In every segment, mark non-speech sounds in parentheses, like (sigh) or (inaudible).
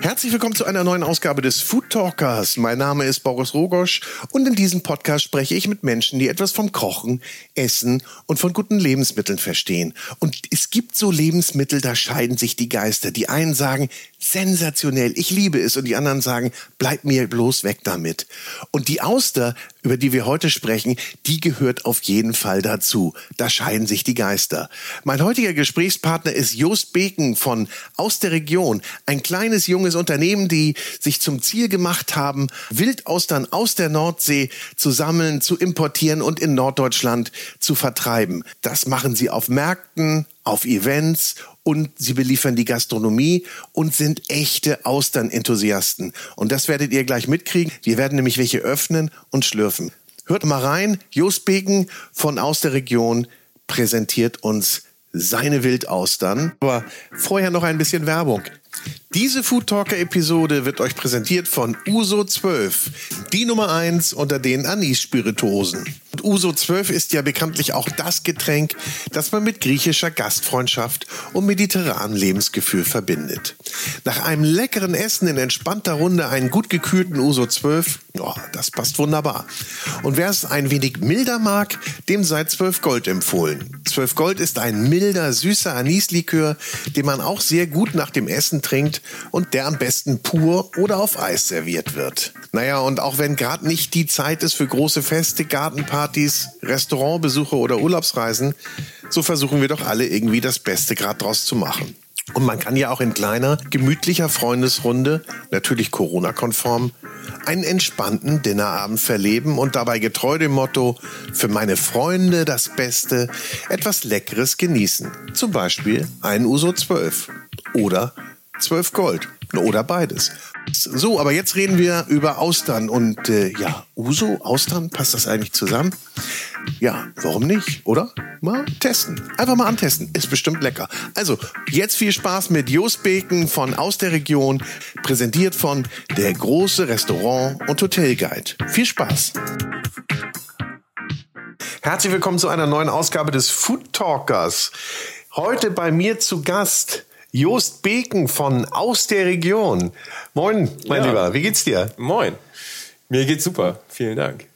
Herzlich willkommen zu einer neuen Ausgabe des Food Talkers. Mein Name ist Boris Rogosch und in diesem Podcast spreche ich mit Menschen, die etwas vom Kochen, Essen und von guten Lebensmitteln verstehen. Und es gibt so Lebensmittel, da scheiden sich die Geister. Die einen sagen, sensationell, ich liebe es. Und die anderen sagen, bleib mir bloß weg damit. Und die Auster, über die wir heute sprechen, die gehört auf jeden Fall dazu. Da scheiden sich die Geister. Mein heutiger Gesprächspartner ist Jost Beken von Aus der Region. Ein kleines, junges Unternehmen, die sich zum Ziel gemacht haben, Wildaustern aus der Nordsee zu sammeln, zu importieren und in Norddeutschland zu vertreiben. Das machen sie auf Märkten, auf Events und sie beliefern die Gastronomie und sind echte Austern-Enthusiasten. Und das werdet ihr gleich mitkriegen. Wir werden nämlich welche öffnen und schlürfen. Hört mal rein. Jos Beken von Aus der Region präsentiert uns seine Wildaustern. Aber vorher noch ein bisschen Werbung. Diese Food Talker Episode wird euch präsentiert von Uso 12, die Nummer 1 unter den Anis-Spirituosen. Und Uso 12 ist ja bekanntlich auch das Getränk, das man mit griechischer Gastfreundschaft und mediterranem Lebensgefühl verbindet. Nach einem leckeren Essen in entspannter Runde einen gut gekühlten Uso 12, oh, das passt wunderbar. Und wer es ein wenig milder mag, dem sei 12 Gold empfohlen. 12 Gold ist ein milder, süßer Anislikör, den man auch sehr gut nach dem Essen trinkt und der am besten pur oder auf Eis serviert wird. Naja, und auch wenn gerade nicht die Zeit ist für große Feste, Gartenpartys, Restaurantbesuche oder Urlaubsreisen, so versuchen wir doch alle irgendwie das Beste gerade draus zu machen. Und man kann ja auch in kleiner, gemütlicher Freundesrunde, natürlich Corona-konform, einen entspannten Dinnerabend verleben und dabei getreu dem Motto, für meine Freunde das Beste, etwas Leckeres genießen. Zum Beispiel ein Uso 12 oder 12 Gold oder beides. So, aber jetzt reden wir über Austern und äh, ja, Uso, Austern, passt das eigentlich zusammen? Ja, warum nicht, oder? Mal testen. Einfach mal antesten. Ist bestimmt lecker. Also, jetzt viel Spaß mit Jos Beken von Aus der Region, präsentiert von der große Restaurant- und Hotelguide. Viel Spaß. Herzlich willkommen zu einer neuen Ausgabe des Food Talkers. Heute bei mir zu Gast Jost Beken von Aus der Region. Moin, mein ja. Lieber, wie geht's dir? Moin. Mir geht's super. Vielen Dank.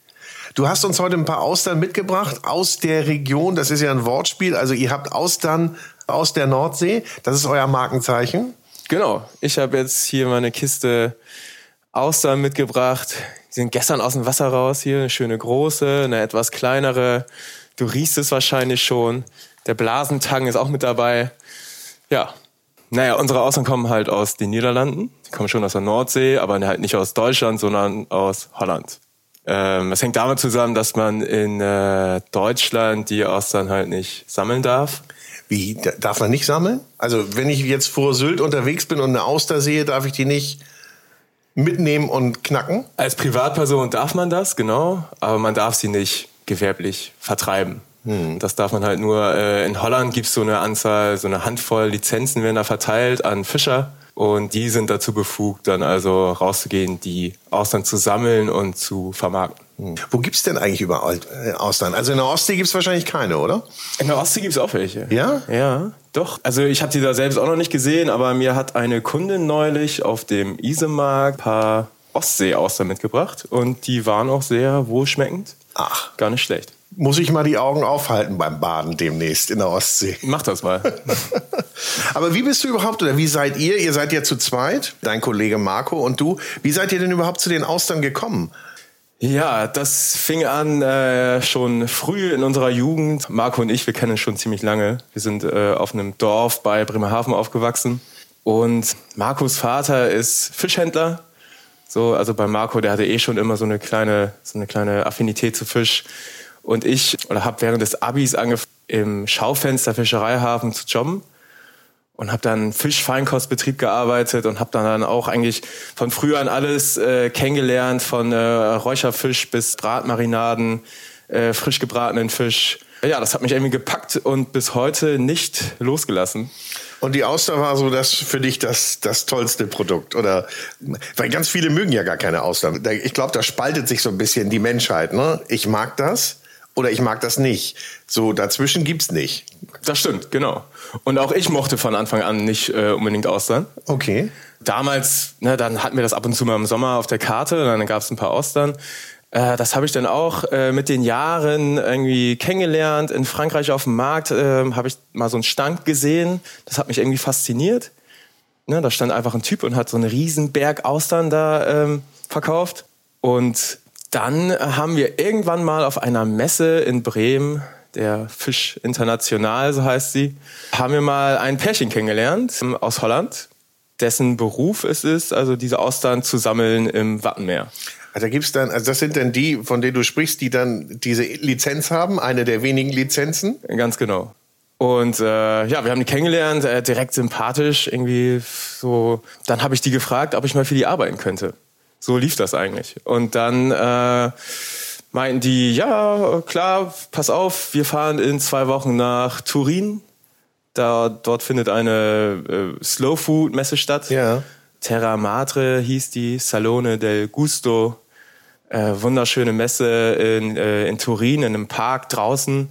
Du hast uns heute ein paar Austern mitgebracht aus der Region. Das ist ja ein Wortspiel. Also ihr habt Austern aus der Nordsee. Das ist euer Markenzeichen. Genau. Ich habe jetzt hier meine Kiste Austern mitgebracht. Die sind gestern aus dem Wasser raus hier. Eine schöne große, eine etwas kleinere. Du riechst es wahrscheinlich schon. Der Blasentang ist auch mit dabei. Ja, naja, unsere Austern kommen halt aus den Niederlanden. Die kommen schon aus der Nordsee, aber halt nicht aus Deutschland, sondern aus Holland. Ähm, das hängt damit zusammen, dass man in äh, Deutschland die Austern halt nicht sammeln darf. Wie, darf man nicht sammeln? Also wenn ich jetzt vor Sylt unterwegs bin und eine Auster sehe, darf ich die nicht mitnehmen und knacken? Als Privatperson darf man das, genau, aber man darf sie nicht gewerblich vertreiben. Hm. Das darf man halt nur, äh, in Holland gibt es so eine Anzahl, so eine Handvoll Lizenzen werden da verteilt an Fischer. Und die sind dazu befugt, dann also rauszugehen, die Austern zu sammeln und zu vermarkten. Hm. Wo gibt's denn eigentlich überall äh, Austern? Also in der Ostsee gibt's wahrscheinlich keine, oder? In der Ostsee gibt's auch welche. Ja? Ja, doch. Also ich habe die da selbst auch noch nicht gesehen, aber mir hat eine Kundin neulich auf dem Isemarkt ein paar Ostsee-Austern mitgebracht und die waren auch sehr wohlschmeckend. Ach. Gar nicht schlecht muss ich mal die Augen aufhalten beim Baden demnächst in der Ostsee. Mach das mal. (laughs) Aber wie bist du überhaupt oder wie seid ihr? Ihr seid ja zu zweit, dein Kollege Marco und du. Wie seid ihr denn überhaupt zu den Austern gekommen? Ja, das fing an äh, schon früh in unserer Jugend. Marco und ich, wir kennen uns schon ziemlich lange. Wir sind äh, auf einem Dorf bei Bremerhaven aufgewachsen. Und Marcos Vater ist Fischhändler. So, also bei Marco, der hatte eh schon immer so eine kleine, so eine kleine Affinität zu Fisch. Und ich oder habe während des Abis angefangen, im Schaufenster Fischereihafen zu jobben und habe dann Fischfeinkostbetrieb gearbeitet und habe dann auch eigentlich von früh an alles äh, kennengelernt, von äh, Räucherfisch bis Bratmarinaden, äh, frisch gebratenen Fisch. Ja, das hat mich irgendwie gepackt und bis heute nicht losgelassen. Und die Auster war so das für dich das, das tollste Produkt, oder? Weil ganz viele mögen ja gar keine Austern. Ich glaube, da spaltet sich so ein bisschen die Menschheit. Ne? Ich mag das oder ich mag das nicht. So dazwischen gibt's nicht. Das stimmt, genau. Und auch ich mochte von Anfang an nicht äh, unbedingt Austern. Okay. Damals, ne, dann hatten wir das ab und zu mal im Sommer auf der Karte, dann gab es ein paar Austern. Äh, das habe ich dann auch äh, mit den Jahren irgendwie kennengelernt. In Frankreich auf dem Markt äh, habe ich mal so einen Stand gesehen. Das hat mich irgendwie fasziniert. Ne, da stand einfach ein Typ und hat so einen riesen Berg Austern da ähm, verkauft. Und dann haben wir irgendwann mal auf einer Messe in Bremen, der Fisch International, so heißt sie, haben wir mal ein Pärchen kennengelernt ähm, aus Holland, dessen Beruf es ist, also diese Austern zu sammeln im Wattenmeer. Also da gibt's dann, also das sind dann die, von denen du sprichst, die dann diese Lizenz haben, eine der wenigen Lizenzen. Ganz genau. Und äh, ja, wir haben die kennengelernt, äh, direkt sympathisch, irgendwie so. Dann habe ich die gefragt, ob ich mal für die arbeiten könnte. So lief das eigentlich. Und dann äh, meinten die, ja, klar, pass auf, wir fahren in zwei Wochen nach Turin. Da, dort findet eine äh, Slow Food Messe statt. Ja. Terra Madre hieß die, Salone del Gusto. Äh, wunderschöne Messe in, äh, in Turin, in einem Park draußen.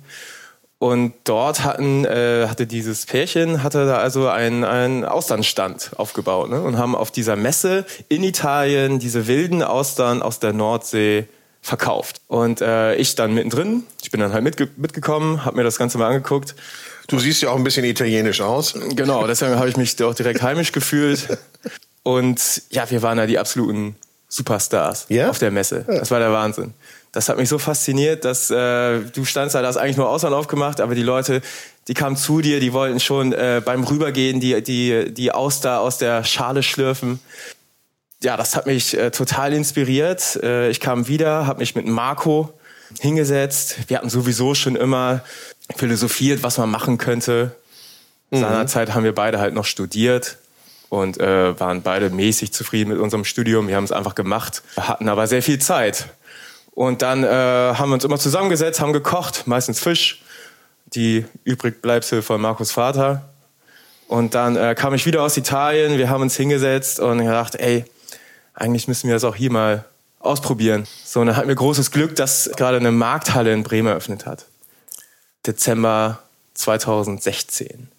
Und dort hatten, äh, hatte dieses Pärchen, hatte da also einen, einen Austernstand aufgebaut ne? und haben auf dieser Messe in Italien diese wilden Austern aus der Nordsee verkauft. Und äh, ich dann mittendrin, ich bin dann halt mitge mitgekommen, habe mir das Ganze mal angeguckt. Du siehst ja auch ein bisschen italienisch aus. Genau, deswegen habe ich mich auch direkt heimisch gefühlt. (laughs) Und ja, wir waren da die absoluten Superstars Ja? auf der Messe. Das war der Wahnsinn. Das hat mich so fasziniert, dass äh, du standst da, hast eigentlich nur Ausland aufgemacht, aber die Leute, die kamen zu dir, die wollten schon äh, beim Rübergehen die, die, die Auster aus der Schale schlürfen. Ja, das hat mich äh, total inspiriert. Äh, ich kam wieder, habe mich mit Marco hingesetzt. Wir hatten sowieso schon immer philosophiert, was man machen könnte. Seinerzeit haben wir beide halt noch studiert und äh, waren beide mäßig zufrieden mit unserem Studium. Wir haben es einfach gemacht, hatten aber sehr viel Zeit. Und dann äh, haben wir uns immer zusammengesetzt, haben gekocht, meistens Fisch, die Übrigbleibsel von Markus Vater. Und dann äh, kam ich wieder aus Italien, wir haben uns hingesetzt und gedacht, ey, eigentlich müssen wir das auch hier mal ausprobieren. So, und dann hatten wir großes Glück, dass gerade eine Markthalle in Bremen eröffnet hat. Dezember 2016.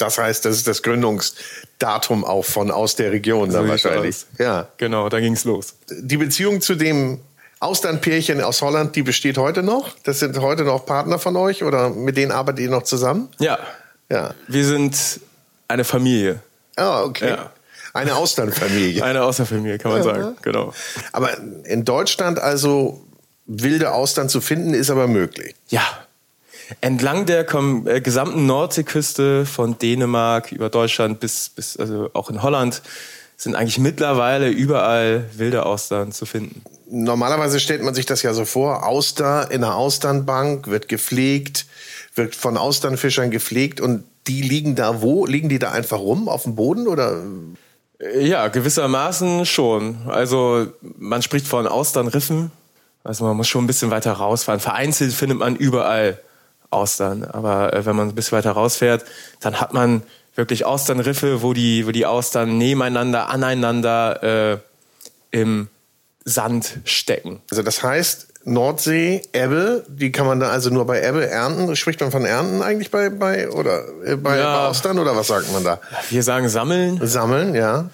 Das heißt, das ist das Gründungsdatum auch von aus der Region dann So sieht's wahrscheinlich. aus. Ja. Genau, da ging's los. Die Beziehung zu dem Austernpärchen aus Holland, die besteht heute noch? Das sind heute noch Partner von euch oder mit denen arbeitet ihr noch zusammen? Ja, Ja. wir sind eine Familie. Ah, okay. Ja. Eine Austernfamilie. (laughs) Eine Außerfamilie, kann man sagen. Genau. Aber in Deutschland also wilde Austern zu finden, ist aber möglich. Ja. Entlang der äh, gesamten Nordseeküste von Dänemark über Deutschland bis, bis also auch in Holland sind eigentlich mittlerweile überall wilde Austern zu finden. Normalerweise stellt man sich das ja so vor, Auster in einer Austernbank wird gepflegt, wird von Austernfischern gepflegt und die liegen da wo? Liegen die da einfach rum auf dem Boden oder? Äh, Ja, gewissermaßen schon. Also man spricht von Austernriffen. Also man muss schon ein bisschen weiter rausfahren. Vereinzelt findet man überall Austern. Aber äh, wenn man ein bisschen weiter rausfährt, dann hat man wirklich Austernriffe, wo die, wo die Austern nebeneinander, aneinander äh, im Sand stecken. Also das heißt, Nordsee, Ebbe, die kann man da also nur bei Ebbe ernten. Spricht man von Ernten eigentlich bei, bei oder äh, bei, Ja. bei Austern oder was sagt man da? Wir sagen sammeln, Sammeln, ja.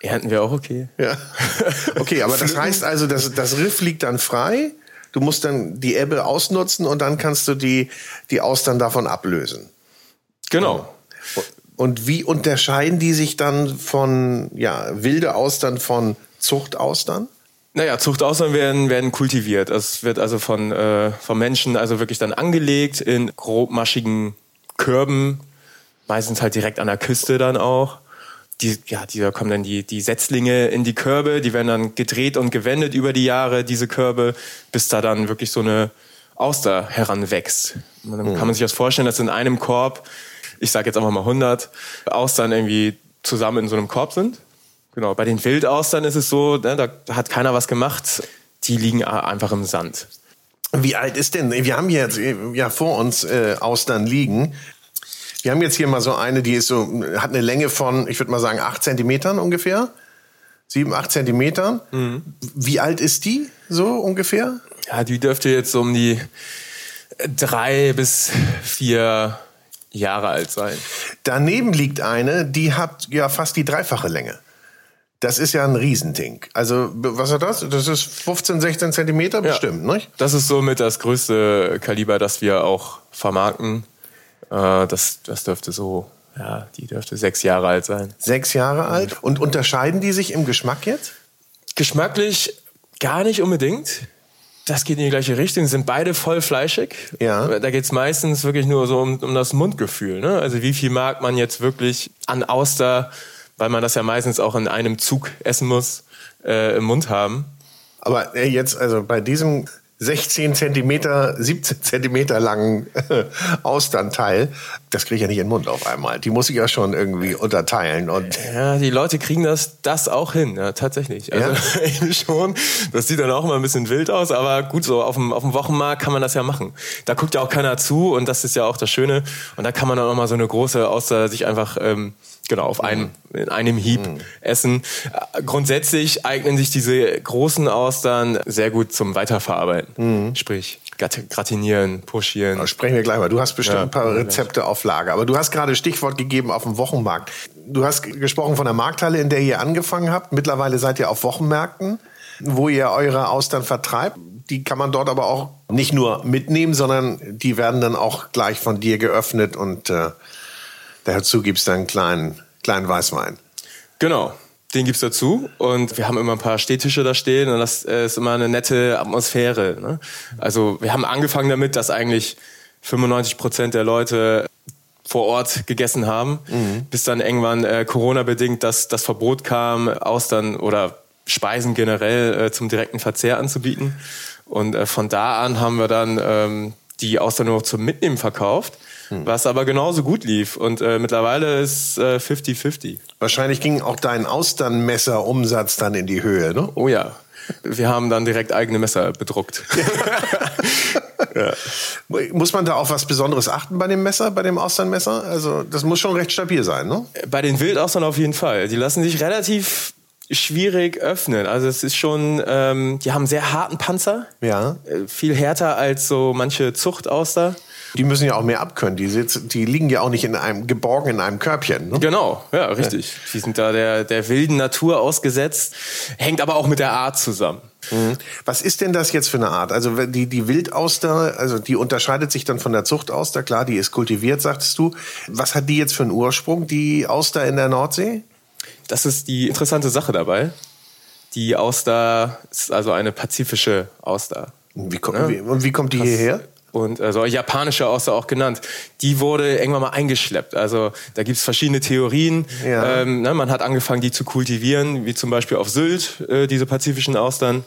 ernten wir auch okay. Ja. (laughs) Okay, aber das heißt also, das, das Riff liegt dann frei. Du musst dann die Ebbe ausnutzen und dann kannst du die, die Austern davon ablösen. Genau. Und wie unterscheiden die sich dann von ja, wilde Austern von Zuchtaustern? Naja, Zuchtaustern werden, werden kultiviert. Es wird also von, äh, von Menschen also wirklich dann angelegt in grobmaschigen Körben, meistens halt direkt an der Küste dann auch. Die, ja, die, da kommen dann die, die Setzlinge in die Körbe, die werden dann gedreht und gewendet über die Jahre, diese Körbe, bis da dann wirklich so eine Auster heranwächst. Und dann kann man sich das vorstellen, dass in einem Korb, ich sage jetzt einfach mal 100, Austern irgendwie zusammen in so einem Korb sind. Genau, bei den Wildaustern ist es so, ne, da hat keiner was gemacht. Die liegen einfach im Sand. Wie alt ist denn? Wir haben hier jetzt ja vor uns äh, Austern liegen. Wir haben jetzt hier mal so eine, die ist so, hat eine Länge von, ich würde mal sagen, acht Zentimetern ungefähr. Sieben, acht Zentimetern. Wie alt ist die so ungefähr? Ja, die dürfte jetzt um die drei bis vier Jahre alt sein. Daneben liegt eine, die hat ja fast die dreifache Länge. Das ist ja ein Riesending. Also, was hat das? Das ist 15, 16 Zentimeter bestimmt, ja. nicht? Das ist somit das größte Kaliber, das wir auch vermarkten. Äh, das, das dürfte so, ja, die dürfte sechs Jahre alt sein. Sechs Jahre alt? Und unterscheiden die sich im Geschmack jetzt? Geschmacklich gar nicht unbedingt. Das geht in die gleiche Richtung, sind beide voll fleischig. Ja. Da geht's meistens wirklich nur so um, um das Mundgefühl. Ne? Also wie viel mag man jetzt wirklich an Auster, weil man das ja meistens auch in einem Zug essen muss, äh, im Mund haben. Aber jetzt, also bei diesem 16 Zentimeter, 17 Zentimeter langen (laughs) Austernteil, das kriege ich ja nicht in den Mund auf einmal. Die muss ich ja schon irgendwie unterteilen. Und ja, die Leute kriegen das, das auch hin, ja, tatsächlich. Also (laughs) ja? schon. Das sieht dann auch immer ein bisschen wild aus, aber gut, so auf dem, auf dem Wochenmarkt kann man das ja machen. Da guckt ja auch keiner zu und das ist ja auch das Schöne. Und da kann man dann auch mal so eine große Auster sich einfach ähm, genau auf einem mhm. in einem Hieb mhm. essen. Grundsätzlich eignen sich diese großen Austern sehr gut zum Weiterverarbeiten. Mhm. Sprich gratinieren, puschieren. Da sprechen wir gleich mal. Du hast bestimmt ja, ein paar Rezepte auf Lager. Aber du hast gerade Stichwort gegeben auf dem Wochenmarkt. Du hast gesprochen von der Markthalle, in der ihr angefangen habt. Mittlerweile seid ihr auf Wochenmärkten, wo ihr eure Austern vertreibt. Die kann man dort aber auch nicht nur mitnehmen, sondern die werden dann auch gleich von dir geöffnet und äh, Dazu gibt es dann einen kleinen, kleinen Weißwein. Genau. Den gibt's dazu und wir haben immer ein paar Stehtische da stehen und das äh, ist immer eine nette Atmosphäre. Ne? Also wir haben angefangen damit, dass eigentlich 95 Prozent der Leute vor Ort gegessen haben, mhm. bis dann irgendwann äh, Corona-bedingt das, das Verbot kam, Austern oder Speisen generell äh, zum direkten Verzehr anzubieten. Und äh, von da an haben wir dann ähm, die Austern nur zum Mitnehmen verkauft hm. was aber genauso gut lief. Und äh, mittlerweile ist 50-50. Äh, Wahrscheinlich ging auch dein Austernmesser-Umsatz dann in die Höhe, ne? Oh ja. Wir haben dann direkt eigene Messer bedruckt. (laughs) ja. Muss man da auf was Besonderes achten bei dem Messer, bei dem Austernmesser? Also das muss schon recht stabil sein, ne? Bei den Wildaustern auf jeden Fall. Die lassen sich relativ schwierig öffnen. Also es ist schon, ähm, die haben sehr harten Panzer. Ja. Äh, viel härter als so manche Zuchtauster. Die müssen ja auch mehr abkönnen. Die, sitzen, die liegen ja auch nicht in einem geborgen in einem Körbchen. Ne? Genau, ja, richtig. Die sind da der, der wilden Natur ausgesetzt, hängt aber auch mit der Art zusammen. Mhm. Was ist denn das jetzt für eine Art? Also die, die Wildauster, also die unterscheidet sich dann von der Zuchtauster, klar, die ist kultiviert, sagtest du. Was hat die jetzt für einen Ursprung, die Auster in der Nordsee? Das ist die interessante Sache dabei. Die Auster ist also eine pazifische Auster. Wie, kommt, ja? wie, und wie kommt die hierher? Und also japanische Auster auch genannt, die wurde irgendwann mal eingeschleppt. Also da gibt's verschiedene Theorien. Ja. Ähm, ne, man hat angefangen, die zu kultivieren, wie zum Beispiel auf Sylt, äh, diese pazifischen Austern.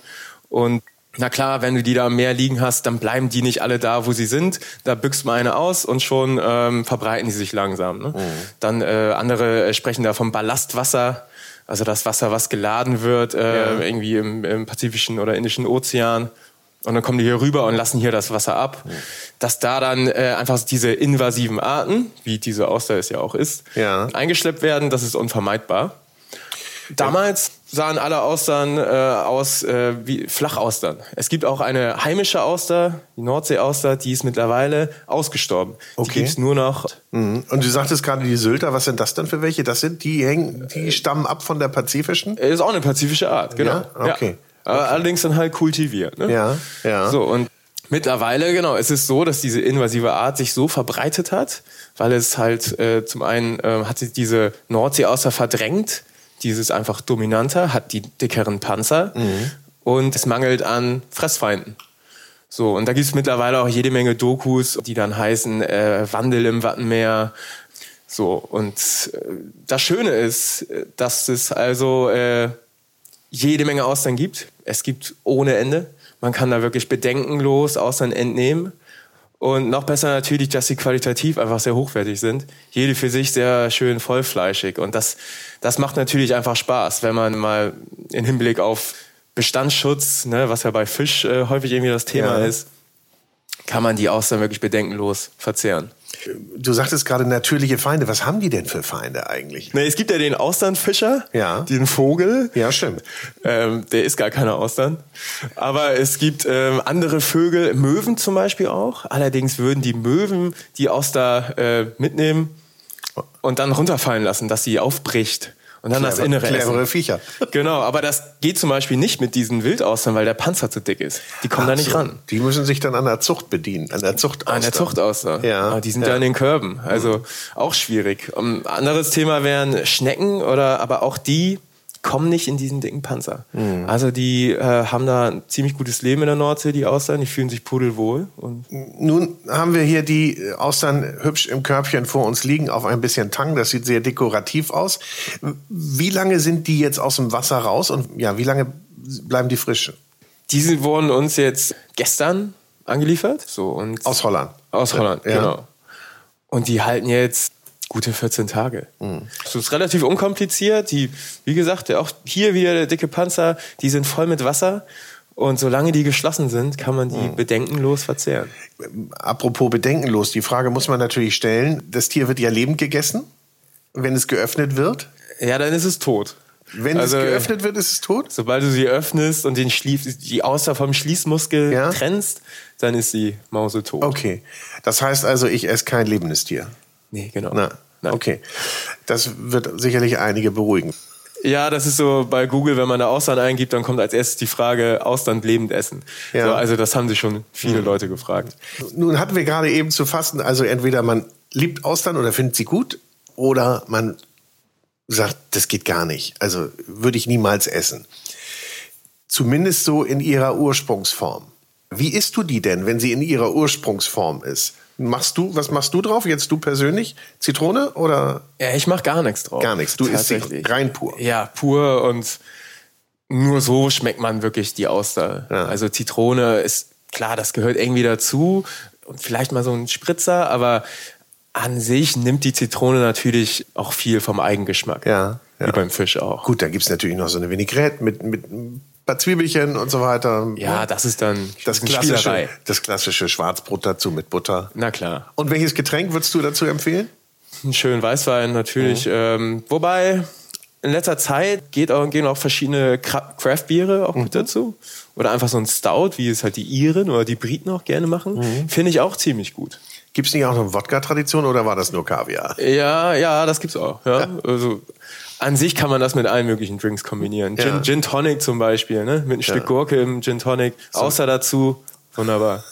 Und na klar, wenn du die da im Meer liegen hast, dann bleiben die nicht alle da, wo sie sind. Da büchst man eine aus und schon ähm, verbreiten die sich langsam. Ne? Mhm. Dann äh, andere äh, sprechen da vom Ballastwasser, also das Wasser, was geladen wird, äh, ja. irgendwie im, im Pazifischen oder Indischen Ozean und dann kommen die hier rüber und lassen hier das Wasser ab. Dass da dann äh, einfach diese invasiven Arten, wie diese Auster es ja auch ist, ja. eingeschleppt werden, das ist unvermeidbar. Damals sahen alle Austern äh, aus äh, wie Flachaustern. Es gibt auch eine heimische Auster, die Nordseeauster, die ist mittlerweile ausgestorben. Okay. Die gibt's nur noch. Mhm. Und du sagtest gerade die Sylter, was sind das denn für welche? Das sind die hängen, die stammen ab von der pazifischen? Ist auch eine pazifische Art, genau. Ja? Okay. Ja. Okay. Allerdings dann halt kultiviert. Ne? Ja, ja. So, und mittlerweile, genau, es ist so, dass diese invasive Art sich so verbreitet hat, weil es halt äh, zum einen äh, hat sich diese Nordsee außer verdrängt, dieses einfach dominanter, hat die dickeren Panzer mhm. und es mangelt an Fressfeinden. So, und da gibt es mittlerweile auch jede Menge Dokus, die dann heißen äh, Wandel im Wattenmeer. So, und äh, das Schöne ist, äh, dass es also äh, jede Menge Austern gibt. Es gibt ohne Ende. Man kann da wirklich bedenkenlos Austern entnehmen. Und noch besser natürlich, dass sie qualitativ einfach sehr hochwertig sind. Jede für sich sehr schön vollfleischig. Und das, das macht natürlich einfach Spaß, wenn man mal in Hinblick auf Bestandsschutz, ne, was ja bei Fisch äh, häufig irgendwie das Thema ja. ist, kann man die Austern wirklich bedenkenlos verzehren. Du sagtest gerade natürliche Feinde. Was haben die denn für Feinde eigentlich? Nee, es gibt ja den Austernfischer, Ja. den Vogel. Ja, stimmt. Ähm, der isst gar keine Austern. Aber es gibt ähm, andere Vögel, Möwen zum Beispiel auch. Allerdings würden die Möwen die Auster äh, mitnehmen und dann runterfallen lassen, dass sie aufbricht und dann das Clever- Innere clevere. Viecher. (laughs) Genau, aber das geht zum Beispiel nicht mit diesen Wildaustern, weil der Panzer zu dick ist. Die kommen da Ach nicht so. ran. Die müssen sich dann an der Zucht bedienen, an der Zucht. An der Zuchtauster. Ja, Ah, die sind ja. ja. in den Körben. Also auch schwierig. Um, anderes Thema wären Schnecken oder aber auch die kommen nicht in diesen dicken Panzer. Mhm. Also die äh, haben da ein ziemlich gutes Leben in der Nordsee, die Austern. Die fühlen sich pudelwohl. Und Nun haben wir hier die äh, Austern hübsch im Körbchen vor uns liegen, auf ein bisschen Tang. Das sieht sehr dekorativ aus. Wie lange sind die jetzt aus dem Wasser raus und ja, wie lange bleiben die frisch? diese wurden uns jetzt gestern angeliefert. So, und Aus Holland. Aus Holland, Ja. genau. Und die halten jetzt gute 14 Tage. Mhm. Das ist relativ unkompliziert. Die, wie gesagt, auch hier wieder der dicke Panzer, die sind voll mit Wasser. Und solange die geschlossen sind, kann man die Mhm. bedenkenlos verzehren. Apropos bedenkenlos, die Frage muss man natürlich stellen. Das Tier wird ja lebend gegessen, wenn es geöffnet wird. Ja, dann ist es tot. Wenn Also, es geöffnet wird, ist es tot? Sobald du sie öffnest und den Schlief, die Auster vom Schließmuskel Ja. trennst, dann ist die Mause tot. Okay. Das heißt also, ich esse kein lebendes Tier. Nee, genau. Na, Nein. okay. Das wird sicherlich einige beruhigen. Ja, das ist so bei Google, wenn man da Austern eingibt, dann kommt als erstes die Frage, Austern lebend essen. Ja. So, also das haben sich schon viele Leute gefragt. Nun hatten wir gerade eben zu fassen, also entweder man liebt Austern oder findet sie gut oder man sagt, das geht gar nicht. Also würde ich niemals essen. Zumindest so in ihrer Ursprungsform. Wie isst du die denn, wenn sie in ihrer Ursprungsform ist? Machst du, was machst du drauf? Jetzt du persönlich? Zitrone oder? Ja, ich mach gar nichts drauf. Gar nichts. Du isst sie rein pur. Ja, pur und nur so schmeckt man wirklich die Auster. Ja. Also Zitrone ist klar, das gehört irgendwie dazu und vielleicht mal so ein Spritzer, aber an sich nimmt die Zitrone natürlich auch viel vom Eigengeschmack. Ja, ja. Wie beim Fisch auch. Gut, da gibt's natürlich noch so eine Vinaigrette mit, mit paar Zwiebelchen und so weiter. Ja, das ist dann das klassische, Spielerei. das klassische Schwarzbrot dazu mit Butter. Na klar. Und welches Getränk würdest du dazu empfehlen? Einen schönen Weißwein natürlich. Ähm, wobei in letzter Zeit geht auch, gehen auch verschiedene Cra- Craft-Biere auch gut dazu. Oder einfach so ein Stout, wie es halt die Iren oder die Briten auch gerne machen. Finde ich auch ziemlich gut. Gibt's nicht auch noch eine Wodka-Tradition oder war das nur Kaviar? Ja, ja, das gibt's auch. Ja. Also an sich kann man das mit allen möglichen Drinks kombinieren. Ja. Gin, Gin Tonic zum Beispiel, ne? Mit einem Stück Gurke im Gin Tonic. Außer dazu. Wunderbar.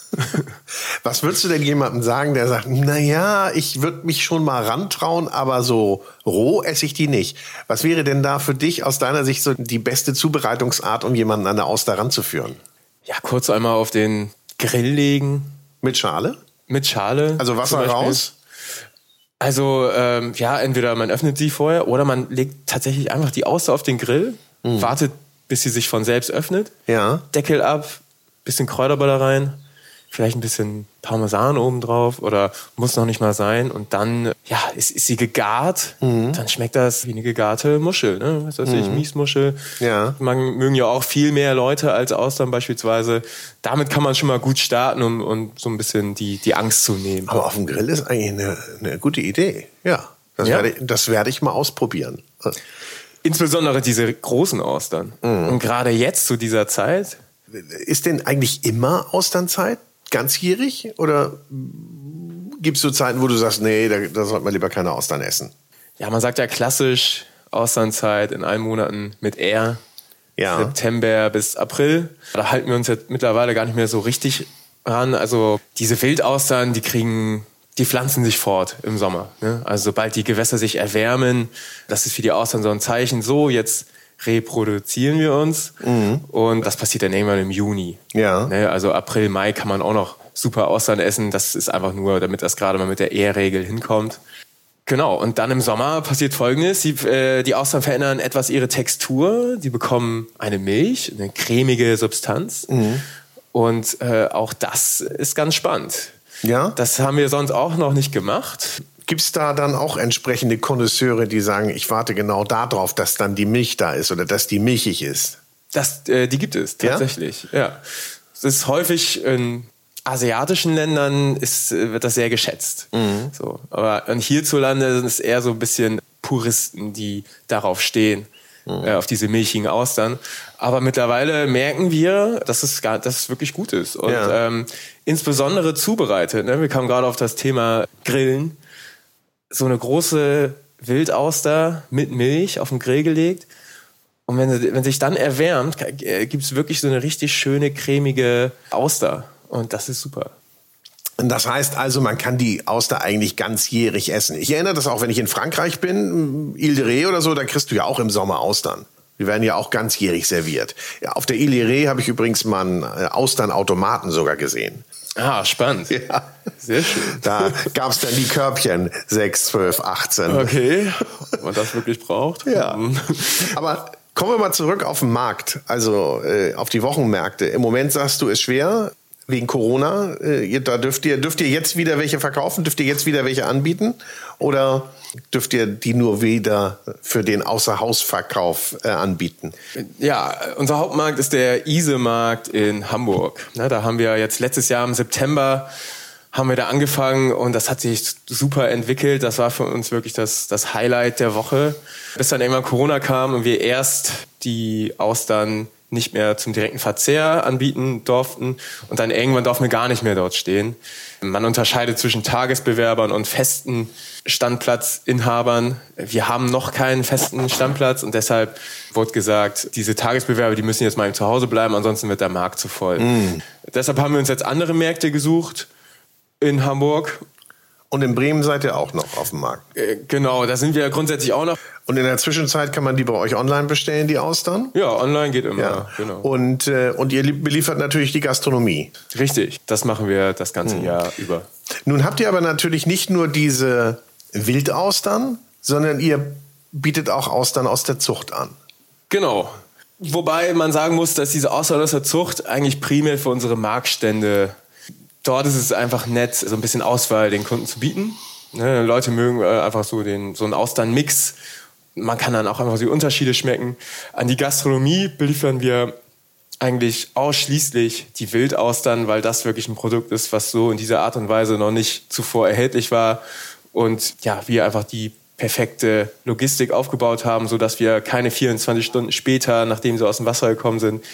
(laughs) Was würdest du denn jemandem sagen, der sagt, na ja, ich würde mich schon mal rantrauen, aber so roh esse ich die nicht. Was wäre denn da für dich aus deiner Sicht so die beste Zubereitungsart, um jemanden an der Auster ranzuführen? Ja, kurz einmal auf den Grill legen. Mit Schale? Mit Schale. Also Wasser raus? Also ähm, ja, entweder man öffnet sie vorher oder man legt tatsächlich einfach die Auster auf den Grill, wartet, bis sie sich von selbst öffnet, Ja. Deckel ab, bisschen Kräuterbutter rein, vielleicht ein bisschen Parmesan oben drauf oder muss noch nicht mal sein und dann ja, ist, ist sie gegart, dann schmeckt das wie eine gegarte Muschel, ne? Was weiß ich, Miesmuschel. Ja. Man mögen ja auch viel mehr Leute als Austern beispielsweise. Damit kann man schon mal gut starten, um, um so ein bisschen die, die Angst zu nehmen. Aber auf dem Grill ist eigentlich eine, eine gute Idee. Ja. Das, Ja. Werde ich, das werde ich mal ausprobieren. Insbesondere diese großen Austern. Und gerade jetzt zu dieser Zeit, Ist denn eigentlich immer Austernzeit? Ganzjährig? Oder gibt es so Zeiten, wo du sagst, nee, da, da sollte man lieber keine Austern essen? ja, man sagt ja klassisch Austernzeit in allen Monaten mit R. Ja. September bis April. Da halten wir uns jetzt mittlerweile gar nicht mehr so richtig ran. Also diese Wildaustern, die kriegen, die pflanzen sich fort im Sommer. Ne? Also sobald die Gewässer sich erwärmen, das ist für die Austern so ein Zeichen, so jetzt reproduzieren wir uns. Und das passiert dann irgendwann im Juni. Ja. Ne? Also April, Mai kann man auch noch super Austern essen. Das ist einfach nur, damit das gerade mal mit der R-Regel hinkommt. Genau, und dann im Sommer passiert Folgendes. Die, äh, die Austern verändern etwas ihre Textur. Die bekommen eine Milch, eine cremige Substanz. Und äh, auch das ist ganz spannend. Ja? Das haben wir sonst auch noch nicht gemacht. Gibt es da dann auch entsprechende Konnoisseure, die sagen, ich warte genau darauf, dass dann die Milch da ist oder dass die milchig ist? Das, äh, die gibt es Ja? tatsächlich. Ja. Es ist häufig ein asiatischen Ländern ist, äh, wird das sehr geschätzt. Mhm. So. Aber hierzulande sind es eher so ein bisschen Puristen, die darauf stehen, mhm. äh, auf diese milchigen Austern. Aber mittlerweile merken wir, dass es, gar, dass es wirklich gut ist. Und ja. ähm, insbesondere zubereitet. Ne? Wir kamen gerade auf das Thema Grillen. So eine große Wildauster mit Milch auf den Grill gelegt. Und wenn, wenn sich dann erwärmt, äh, gibt es wirklich so eine richtig schöne, cremige Auster. Und das ist super. Das heißt also, man kann die Auster eigentlich ganzjährig essen. Ich erinnere das auch, wenn ich in Frankreich bin, Ile de Ré oder so, da kriegst du ja auch im Sommer Austern. Die werden ja auch ganzjährig serviert. Ja, auf der Ile de Ré habe ich übrigens mal einen äh, Austernautomaten sogar gesehen. Ah, spannend. Ja. Sehr schön. Da gab es dann die Körbchen 6, 12, 18. Okay, wenn man das wirklich braucht. Ja. Mhm. Aber kommen wir mal zurück auf den Markt, also äh, auf die Wochenmärkte. Im Moment sagst du, ist schwer wegen Corona. Äh, da dürft ihr, dürft ihr jetzt wieder welche verkaufen? Dürft ihr jetzt wieder welche anbieten? Oder dürft ihr die nur wieder für den Außerhausverkauf äh, anbieten? Ja, unser Hauptmarkt ist der Ise-Markt in Hamburg. Na, da haben wir jetzt letztes Jahr im September haben wir da angefangen und das hat sich super entwickelt. Das war für uns wirklich das, das Highlight der Woche. Bis dann irgendwann Corona kam und wir erst die Austern nicht mehr zum direkten Verzehr anbieten durften und dann irgendwann durften wir gar nicht mehr dort stehen. Man unterscheidet zwischen Tagesbewerbern und festen Standplatzinhabern. Wir haben noch keinen festen Standplatz und deshalb wurde gesagt, diese Tagesbewerber, die müssen jetzt mal zu Hause bleiben, ansonsten wird der Markt zu voll. Mm. Deshalb haben wir uns jetzt andere Märkte gesucht in Hamburg und in Bremen seid ihr auch noch auf dem Markt. Äh, genau, da sind wir grundsätzlich auch noch. Und in der Zwischenzeit kann man die bei euch online bestellen, die Austern? Ja, online geht immer. Ja. Genau. Und, äh, und ihr beliefert natürlich die Gastronomie. Richtig, das machen wir das ganze hm. Jahr über. Nun habt ihr aber natürlich nicht nur diese Wildaustern, sondern ihr bietet auch Austern aus der Zucht an. Genau. Wobei man sagen muss, dass diese Austern aus der Zucht eigentlich primär für unsere Marktstände dort ist es einfach nett, so ein bisschen Auswahl den Kunden zu bieten. Ne, Leute mögen äh, einfach so den so einen Austern-Mix. Man kann dann auch einfach die Unterschiede schmecken. An die Gastronomie beliefern wir eigentlich ausschließlich die Wildaustern, weil das wirklich ein Produkt ist, was so in dieser Art und Weise noch nicht zuvor erhältlich war. Und ja, wir einfach die perfekte Logistik aufgebaut haben, so dass wir keine 24 Stunden später, nachdem sie aus dem Wasser gekommen sind,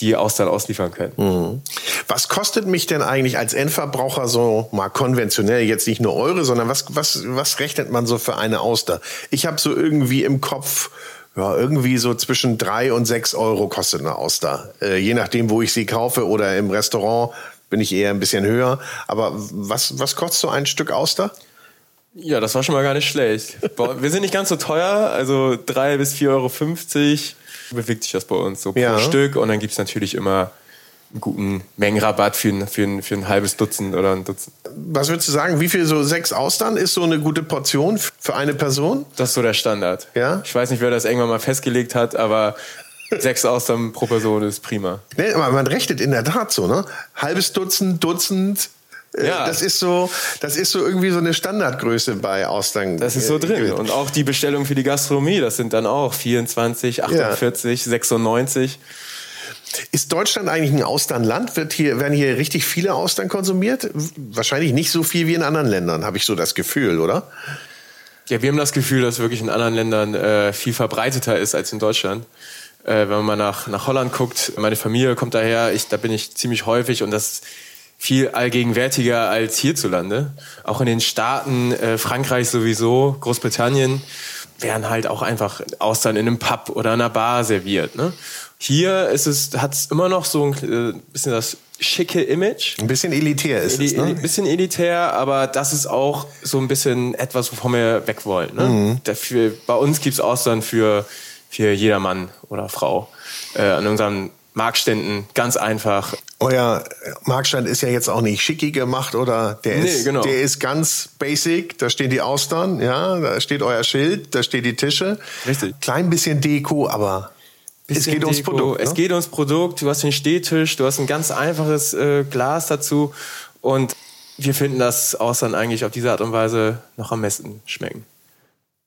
die Austern ausliefern können. Mhm. Was kostet mich denn eigentlich als Endverbraucher so mal konventionell jetzt nicht nur eure, sondern was, was, was rechnet man so für eine Auster? Ich habe so irgendwie im Kopf, ja, irgendwie so zwischen drei und sechs Euro kostet eine Auster. Äh, je nachdem, wo ich sie kaufe oder im Restaurant bin ich eher ein bisschen höher. Aber was, was kostet so ein Stück Auster? Ja, das war schon mal gar nicht schlecht. Wir sind nicht ganz so teuer, also drei bis vier Euro. fünfzig bewegt sich das bei uns so pro Stück und dann gibt es natürlich immer einen guten Mengenrabatt für ein, für, ein, für ein halbes Dutzend oder ein Dutzend. Was würdest du sagen, wie viel so sechs Austern ist so eine gute Portion für eine Person? Das ist so der Standard. Ja? Ich weiß nicht, wer das irgendwann mal festgelegt hat, aber sechs Austern pro Person ist prima. Nee, aber man rechnet in der Tat so, ne? Halbes Dutzend, Dutzend, ja. Das ist so, das ist so irgendwie so eine Standardgröße bei Austern. Das ist so drin. Und auch die Bestellung für die Gastronomie, das sind dann auch 24, 48, ja. 96. Ist Deutschland eigentlich ein Austernland? Wird hier, werden hier richtig viele Austern konsumiert? Wahrscheinlich nicht so viel wie in anderen Ländern, habe ich so das Gefühl, oder? Ja, wir haben das Gefühl, dass wirklich in anderen Ländern äh, viel verbreiteter ist als in Deutschland. Äh, wenn man mal nach, nach Holland guckt, meine Familie kommt daher, ich, da bin ich ziemlich häufig und das viel allgegenwärtiger als hierzulande. Auch in den Staaten, äh, Frankreich sowieso, Großbritannien, werden halt auch einfach Austern in einem Pub oder einer Bar serviert. Ne? Hier ist es, hat es immer noch so ein äh, bisschen das schicke Image. Ein bisschen elitär ist es, ne? Ein bisschen elitär, aber das ist auch so ein bisschen etwas, wovon wir weg wollen. Ne? Mhm. Dafür, bei uns gibt's Austern für, für jeder Mann oder Frau. Äh, an unseren Marktständen ganz einfach. Euer Marktstand ist ja jetzt auch nicht schicki gemacht oder der nee, ist, genau. der ist ganz basic. Da stehen die Austern, ja, da steht euer Schild, da stehen die Tische. Richtig. Klein bisschen Deko, aber es geht Deko. ums Produkt. Ne? Es geht ums Produkt. Du hast den Stehtisch, du hast ein ganz einfaches äh, Glas dazu und wir finden, dass Austern eigentlich auf diese Art und Weise noch am besten schmecken.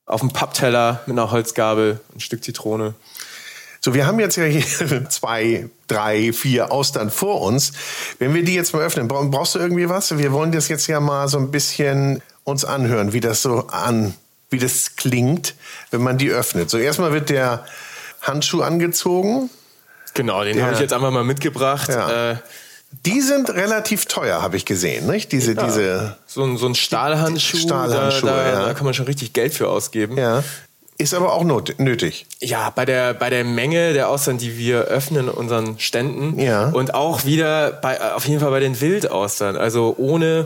Auf dem Pappteller mit einer Holzgabel, ein Stück Zitrone. So, wir haben jetzt ja hier (laughs) zwei, drei, vier Austern vor uns. Wenn wir die jetzt mal öffnen, brauchst du irgendwie was? Wir wollen das jetzt ja mal so ein bisschen uns anhören, wie das so an, wie das klingt, wenn man die öffnet. So, erstmal wird der Handschuh angezogen. Genau, den habe ich jetzt einfach mal mitgebracht. Ja. Äh, die sind relativ teuer, habe ich gesehen, nicht? Diese, ja, diese. So ein, so ein Stahlhandschuh. Stahlhandschuh, da, da, ja. da kann man schon richtig Geld für ausgeben. Ja. Ist aber auch not nötig. Ja, bei der, bei der Menge der Austern, die wir öffnen in unseren Ständen. Ja. Und auch wieder bei, auf jeden Fall bei den Wildaustern. Also ohne,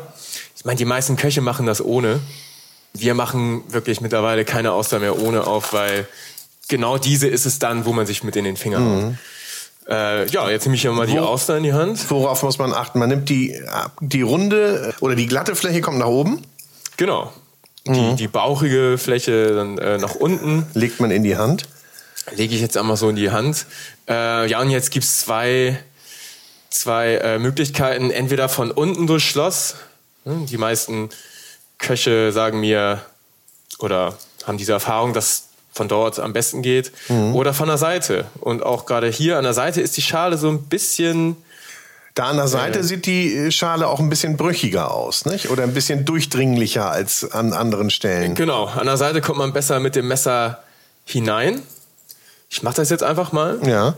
ich meine, die meisten Köche machen das ohne. Wir machen wirklich mittlerweile keine Austern mehr ohne auf, weil genau diese ist es dann, wo man sich mit in den Finger mhm. haut. Äh, ja, jetzt nehme ich hier mal die Wo, Austern in die Hand. Worauf muss man achten? Man nimmt die, die runde oder die glatte Fläche kommt nach oben. Genau. Die, mhm. die bauchige Fläche dann äh, nach unten. Legt man in die Hand? Lege ich jetzt einmal so in die Hand. Äh, ja, und jetzt gibt's zwei, zwei äh, Möglichkeiten. Entweder von unten durch Schloss. Hm, die meisten Köche sagen mir oder haben diese Erfahrung, dass von dort am besten geht. Mhm. Oder von der Seite. Und auch gerade hier an der Seite ist die Schale so ein bisschen da an der Seite äh, sieht die äh, Schale auch ein bisschen brüchiger aus, nicht? Oder ein bisschen durchdringlicher als an anderen Stellen. Genau, an der Seite kommt man besser mit dem Messer hinein. Ich mache das jetzt einfach mal. Ja.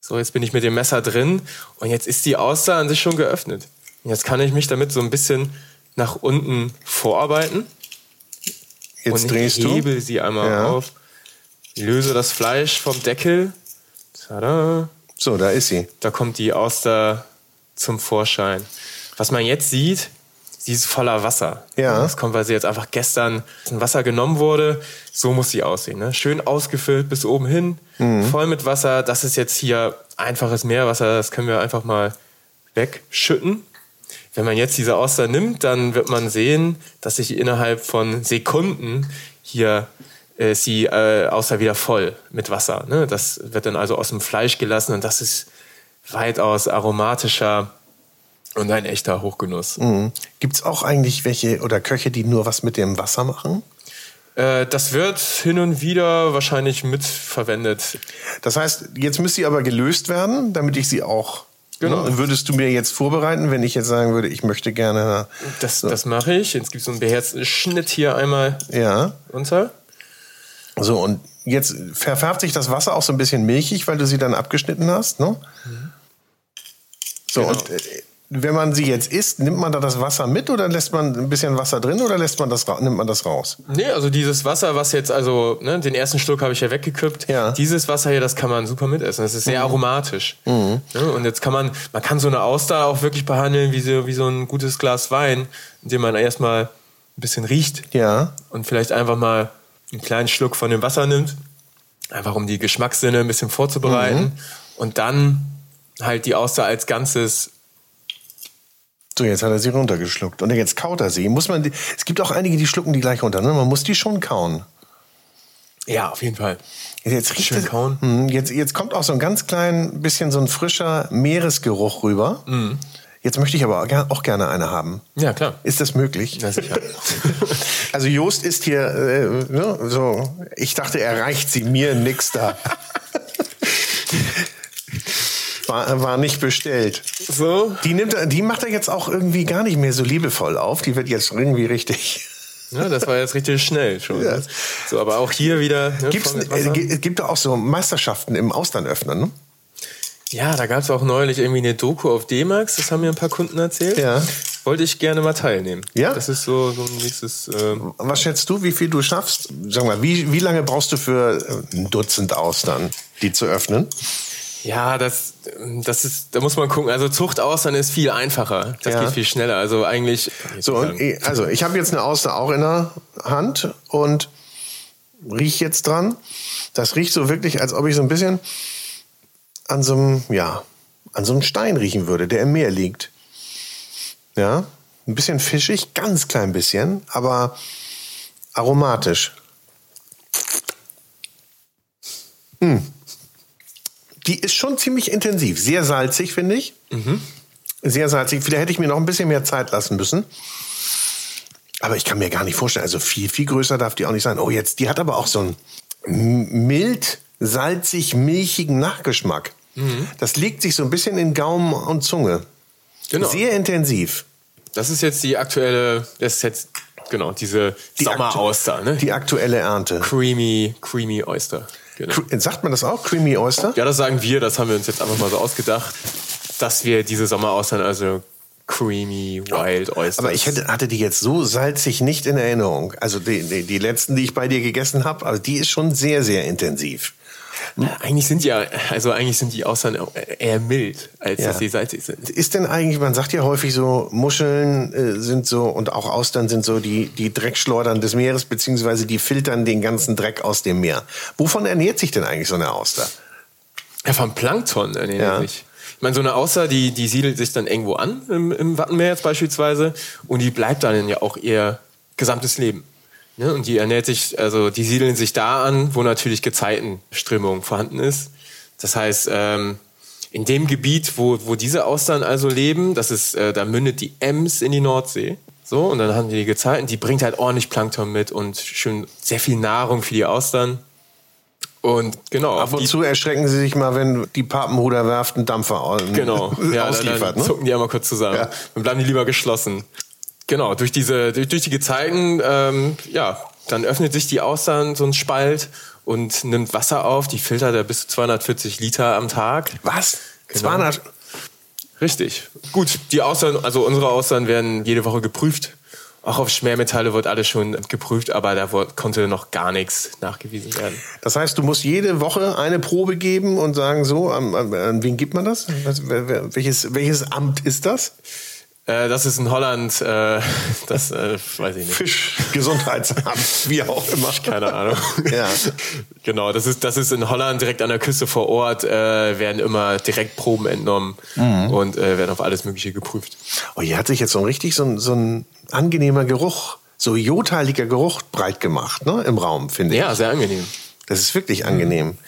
So, jetzt bin ich mit dem Messer drin und jetzt ist die Auster an sich schon geöffnet. Und jetzt kann ich mich damit so ein bisschen nach unten vorarbeiten. Jetzt und drehst du. hebel sie einmal ja. auf, löse das Fleisch vom Deckel. Tada. So, da ist sie. Da kommt die Auster zum Vorschein. Was man jetzt sieht, sie ist voller Wasser. Ja. Das kommt, weil sie jetzt einfach gestern in Wasser genommen wurde. So muss sie aussehen. Ne? Schön ausgefüllt bis oben hin, mhm. voll mit Wasser. Das ist jetzt hier einfaches Meerwasser. Das können wir einfach mal wegschütten. Wenn man jetzt diese Auster nimmt, dann wird man sehen, dass sich innerhalb von Sekunden hier ist die äh, Auster wieder voll mit Wasser. Ne? Das wird dann also aus dem Fleisch gelassen und das ist weitaus aromatischer und ein echter Hochgenuss. Mhm. Gibt es auch eigentlich welche oder Köche, die nur was mit dem Wasser machen? Äh, das wird hin und wieder wahrscheinlich mitverwendet. Das heißt, jetzt müsste sie aber gelöst werden, damit ich sie auch Genau. Ne, würdest du mir jetzt vorbereiten, wenn ich jetzt sagen würde, ich möchte gerne. Das, so. das mache ich. Jetzt gibt es so einen beherzten Schnitt hier einmal ja. runter. So, und jetzt verfärbt sich das Wasser auch so ein bisschen milchig, weil du sie dann abgeschnitten hast, ne? Mhm. So, genau. und äh, wenn man sie jetzt isst, nimmt man da das Wasser mit oder lässt man ein bisschen Wasser drin oder lässt man das, nimmt man das raus? Nee, also dieses Wasser, was jetzt, also, ne, den ersten Schluck habe ich ja weggekippt. Ja. Dieses Wasser hier, das kann man super mitessen. Das ist sehr mhm. aromatisch. Mhm. Ja, und jetzt kann man, man kann so eine Auster auch wirklich behandeln wie so, wie so ein gutes Glas Wein, indem man erstmal ein bisschen riecht. Ja. Und vielleicht einfach mal einen kleinen Schluck von dem Wasser nimmt, einfach um die Geschmackssinne ein bisschen vorzubereiten mhm. und dann halt die Auster als Ganzes so, jetzt hat er sie runtergeschluckt. Und jetzt kaut er sie. Muss man die, es gibt auch einige, die schlucken die gleich runter. Ne? Man muss die schon kauen. Ja, auf jeden Fall. Jetzt, riecht Schön kauen. Hm, jetzt, jetzt kommt auch so ein ganz klein bisschen so ein frischer Meeresgeruch rüber. Mhm. Jetzt möchte ich aber auch gerne eine haben. Ja, klar. Ist das möglich? Ja, sicher. (laughs) also Jost ist hier äh, ne, so, ich dachte, er reicht sie mir nix da. (laughs) war, war nicht bestellt. So? Die, nimmt, die macht er jetzt auch irgendwie gar nicht mehr so liebevoll auf. Die wird jetzt irgendwie richtig. Ja, das war jetzt richtig schnell schon. Ja. So, aber auch hier wieder. Ne, Gibt's, äh, gibt doch auch so Meisterschaften im Ausland öffnen, ne? Ja, da gab es auch neulich irgendwie eine Doku auf D-Max, das haben mir ein paar Kunden erzählt. Ja. Wollte ich gerne mal teilnehmen. Ja. Das ist so, so ein nächstes. Ähm Was schätzt du, wie viel du schaffst? Sag mal, wie, wie lange brauchst du für äh, ein Dutzend Austern, die zu öffnen? Ja, das, das ist, da muss man gucken. Also Zuchtaustern ist viel einfacher. Das ja. geht viel schneller. Also eigentlich. So, und, also ich habe jetzt eine Auster auch in der Hand und riech jetzt dran. Das riecht so wirklich, als ob ich so ein bisschen an so einem, ja, an so einem Stein riechen würde, der im Meer liegt. Ja, ein bisschen fischig, ganz klein bisschen, aber aromatisch. Hm. Die ist schon ziemlich intensiv, sehr salzig, finde ich. Mhm. Sehr salzig. Vielleicht hätte ich mir noch ein bisschen mehr Zeit lassen müssen. Aber ich kann mir gar nicht vorstellen, also viel, viel größer darf die auch nicht sein. Oh, jetzt, die hat aber auch so ein, mild, salzig, milchigen Nachgeschmack. Mhm. Das legt sich so ein bisschen in Gaumen und Zunge. Genau. Sehr intensiv. Das ist jetzt die aktuelle, das ist jetzt genau diese die Sommerauster, ne? Die aktuelle Ernte. Creamy, creamy Oyster. Genau. Sagt man das auch, Creamy Oyster? Ja, das sagen wir, das haben wir uns jetzt einfach mal so ausgedacht, dass wir diese Sommeraustern also creamy Wild Oysters. Aber ich hätte, hatte die jetzt so salzig nicht in Erinnerung. Also die, die, die letzten, die ich bei dir gegessen habe, also die ist schon sehr, sehr intensiv. Eigentlich sind die ja, also eigentlich sind die Austern eher mild, als ja. dass sie salzig sind. Ist denn eigentlich, man sagt ja häufig so, Muscheln äh, sind so und auch Austern sind so die, die Dreckschleudern des Meeres, beziehungsweise die filtern den ganzen Dreck aus dem Meer. Wovon ernährt sich denn eigentlich so eine Auster? Ja, vom Plankton ernährt ja. sich. Ich meine, so eine Auster, die, die siedelt sich dann irgendwo an, im, im Wattenmeer jetzt beispielsweise, und die bleibt dann ja auch ihr gesamtes Leben. Ne? Und die ernährt sich, also die siedeln sich da an, wo natürlich Gezeitenströmung vorhanden ist. Das heißt, ähm, in dem Gebiet, wo, wo diese Austern also leben, das ist, äh, da mündet die Ems in die Nordsee. So, und dann haben die die Gezeiten, die bringt halt ordentlich Plankton mit und schön sehr viel Nahrung für die Austern. Und genau. Ab und zu erschrecken sie sich mal, wenn die Papenruderwerft einen Dampfer genau. (laughs) ja, ausliefert. Dann, dann ne? zucken die einmal kurz zusammen. Ja. Dann bleiben die lieber geschlossen. Genau, durch diese, durch, durch die Gezeiten, ähm, ja, dann öffnet sich die Austern so ein Spalt und nimmt Wasser auf. Die filtert er bis zu 240 Liter am Tag. Was? Genau. 200? Richtig. Gut, die Austern, also unsere Austern werden jede Woche geprüft. Auch auf Schwermetalle wird alles schon geprüft, aber da konnte noch gar nichts nachgewiesen werden. Das heißt, du musst jede Woche eine Probe geben und sagen, so, an, an wen gibt man das? welches, welches Amt ist das? Äh, das ist in Holland, äh, (laughs) das äh, weiß ich nicht. Fischgesundheitsamt, wie auch immer. Keine Ahnung. (laughs) Ja. (laughs) Genau, das ist, das ist in Holland direkt an der Küste vor Ort, äh, werden immer direkt Proben entnommen mhm. und äh, werden auf alles Mögliche geprüft. Oh, hier hat sich jetzt so ein richtig so ein, so ein angenehmer Geruch, so jodheiliger Geruch breit gemacht, ne, im Raum, finde ich. Ja, sehr angenehm. Das ist wirklich angenehm. Mhm.